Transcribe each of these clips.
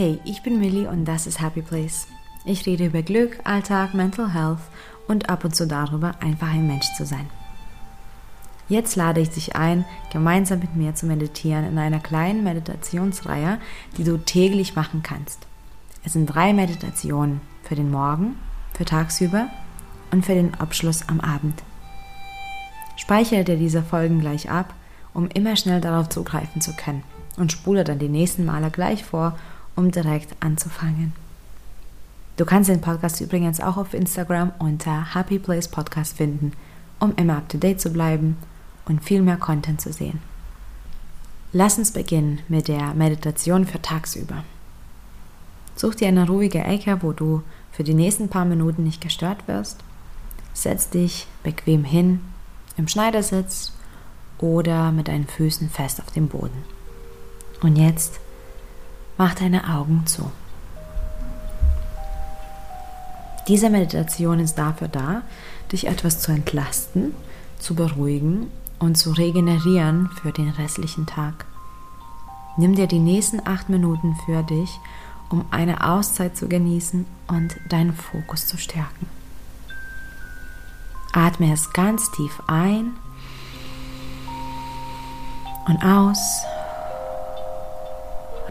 Hey, ich bin Millie und das ist Happy Place. Ich rede über Glück, Alltag, Mental Health und ab und zu darüber, einfach ein Mensch zu sein. Jetzt lade ich dich ein, gemeinsam mit mir zu meditieren in einer kleinen Meditationsreihe, die du täglich machen kannst. Es sind drei Meditationen für den Morgen, für tagsüber und für den Abschluss am Abend. Speichere dir diese Folgen gleich ab, um immer schnell darauf zugreifen zu können und spule dann die nächsten Male gleich vor, um direkt anzufangen. Du kannst den Podcast übrigens auch auf Instagram unter Happy Place Podcast finden, um immer up to date zu bleiben und viel mehr Content zu sehen. Lass uns beginnen mit der Meditation für tagsüber. Such dir eine ruhige Ecke, wo du für die nächsten paar Minuten nicht gestört wirst. Setz dich bequem hin, im Schneidersitz oder mit deinen Füßen fest auf dem Boden. Und jetzt Mach deine Augen zu. Diese Meditation ist dafür da, dich etwas zu entlasten, zu beruhigen und zu regenerieren für den restlichen Tag. Nimm dir die nächsten acht Minuten für dich, um eine Auszeit zu genießen und deinen Fokus zu stärken. Atme es ganz tief ein und aus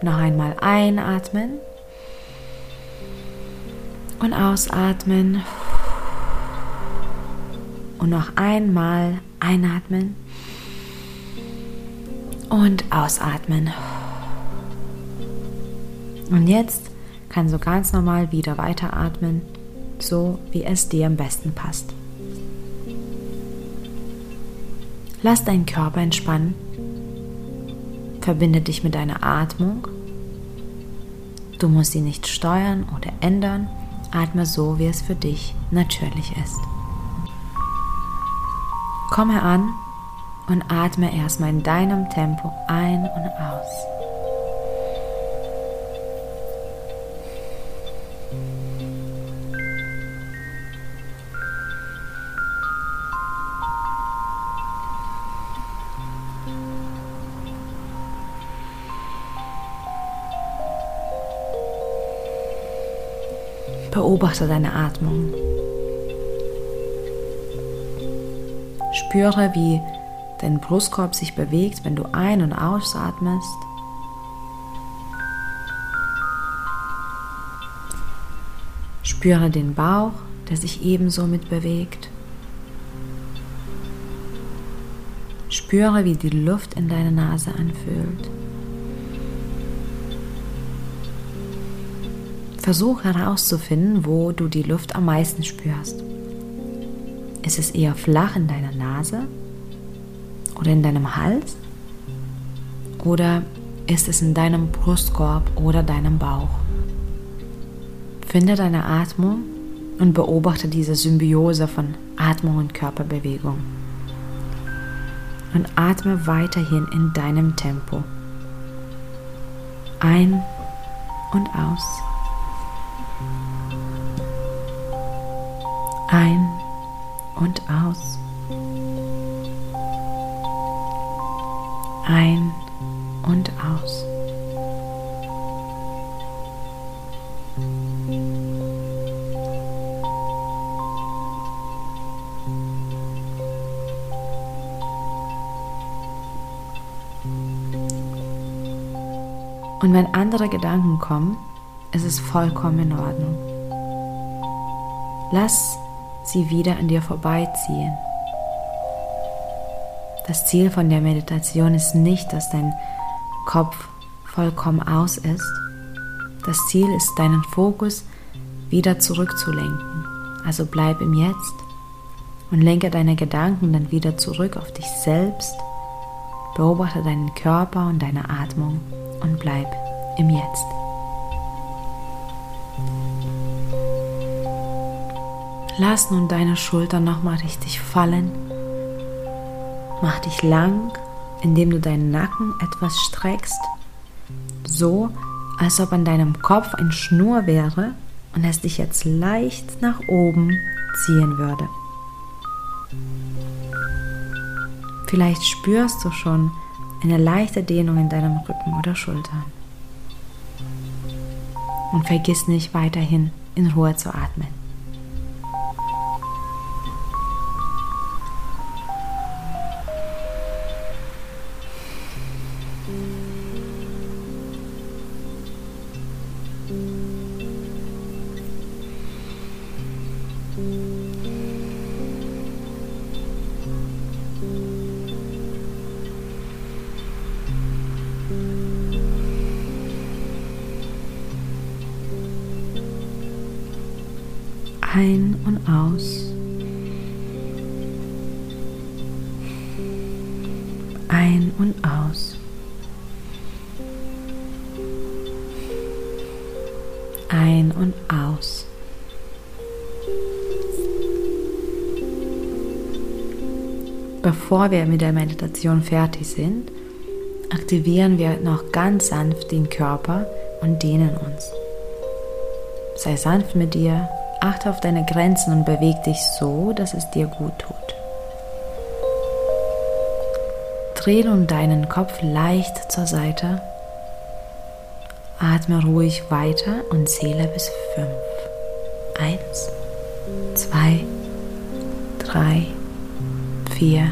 noch einmal einatmen und ausatmen. Und noch einmal einatmen und ausatmen. Und jetzt kannst du ganz normal wieder weiteratmen, so wie es dir am besten passt. Lass deinen Körper entspannen Verbinde dich mit deiner Atmung. Du musst sie nicht steuern oder ändern. Atme so, wie es für dich natürlich ist. Komme an und atme erstmal in deinem Tempo ein und aus. Beobachte deine Atmung. Spüre, wie dein Brustkorb sich bewegt, wenn du ein- und ausatmest. Spüre den Bauch, der sich ebenso mitbewegt. Spüre, wie die Luft in deiner Nase anfühlt. Versuch herauszufinden, wo du die Luft am meisten spürst. Ist es eher flach in deiner Nase oder in deinem Hals? Oder ist es in deinem Brustkorb oder deinem Bauch? Finde deine Atmung und beobachte diese Symbiose von Atmung und Körperbewegung. Und atme weiterhin in deinem Tempo. Ein und aus. Ein und aus. Ein und aus. Und wenn andere Gedanken kommen, ist es vollkommen in Ordnung. Lass sie wieder an dir vorbeiziehen. Das Ziel von der Meditation ist nicht, dass dein Kopf vollkommen aus ist. Das Ziel ist, deinen Fokus wieder zurückzulenken. Also bleib im Jetzt und lenke deine Gedanken dann wieder zurück auf dich selbst. Beobachte deinen Körper und deine Atmung und bleib im Jetzt. Lass nun deine Schultern nochmal richtig fallen. Mach dich lang, indem du deinen Nacken etwas streckst, so als ob an deinem Kopf ein Schnur wäre und es dich jetzt leicht nach oben ziehen würde. Vielleicht spürst du schon eine leichte Dehnung in deinem Rücken oder Schultern. Und vergiss nicht weiterhin in Ruhe zu atmen. Ein und aus. Ein und aus. Ein und aus. Bevor wir mit der Meditation fertig sind, aktivieren wir noch ganz sanft den Körper und dehnen uns. Sei sanft mit dir, Achte auf deine Grenzen und beweg dich so, dass es dir gut tut. Dreh nun deinen Kopf leicht zur Seite. Atme ruhig weiter und zähle bis fünf. Eins, zwei, drei, vier,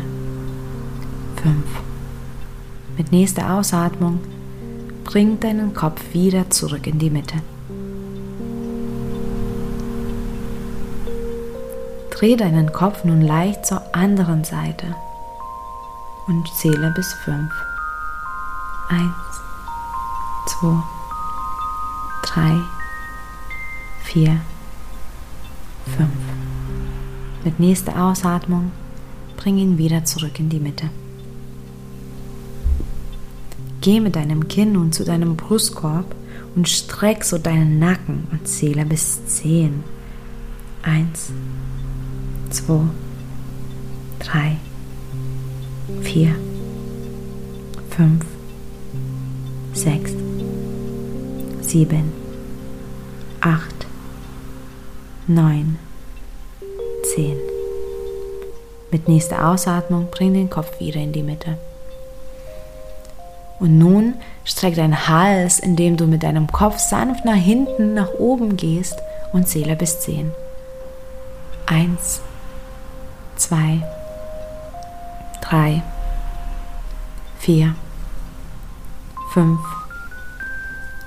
fünf. Mit nächster Ausatmung bring deinen Kopf wieder zurück in die Mitte. Dreh deinen Kopf nun leicht zur anderen Seite und zähle bis fünf. Eins, zwei, drei, vier, fünf. Mit nächster Ausatmung bring ihn wieder zurück in die Mitte. Geh mit deinem Kinn nun zu deinem Brustkorb und streck so deinen Nacken und zähle bis zehn. Eins, zwei, drei, vier, fünf, sechs, sieben, acht, neun, zehn. Mit nächster Ausatmung bring den Kopf wieder in die Mitte. Und nun streck deinen Hals, indem du mit deinem Kopf sanft nach hinten, nach oben gehst und zähle bis zehn. Eins, zwei, drei, vier, fünf,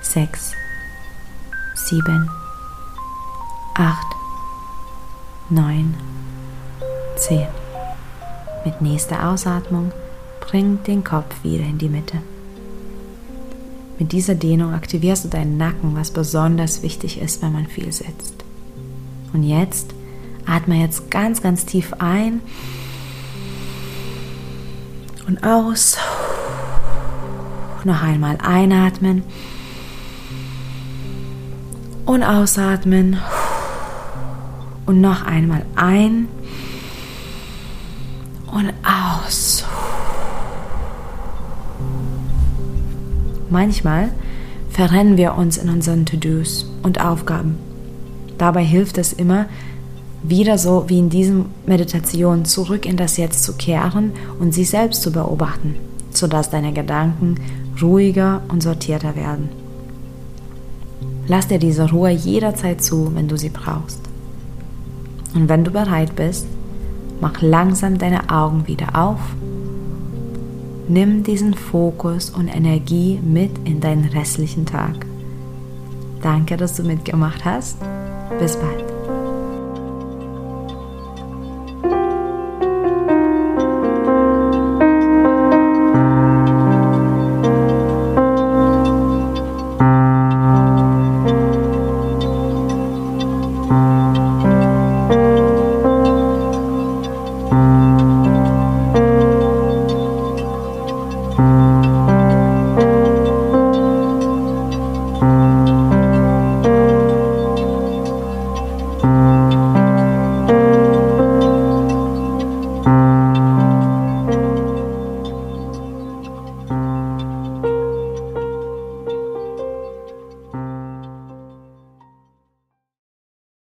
sechs, sieben, acht, neun, zehn. Mit nächster Ausatmung bring den Kopf wieder in die Mitte. Mit dieser Dehnung aktivierst du deinen Nacken, was besonders wichtig ist, wenn man viel sitzt. Und jetzt Atme jetzt ganz, ganz tief ein und aus. Noch einmal einatmen und ausatmen und noch einmal ein und aus. Manchmal verrennen wir uns in unseren To-Dos und Aufgaben. Dabei hilft es immer, wieder so wie in diesem Meditation zurück in das Jetzt zu kehren und sich selbst zu beobachten, sodass deine Gedanken ruhiger und sortierter werden. Lass dir diese Ruhe jederzeit zu, wenn du sie brauchst. Und wenn du bereit bist, mach langsam deine Augen wieder auf. Nimm diesen Fokus und Energie mit in deinen restlichen Tag. Danke, dass du mitgemacht hast. Bis bald.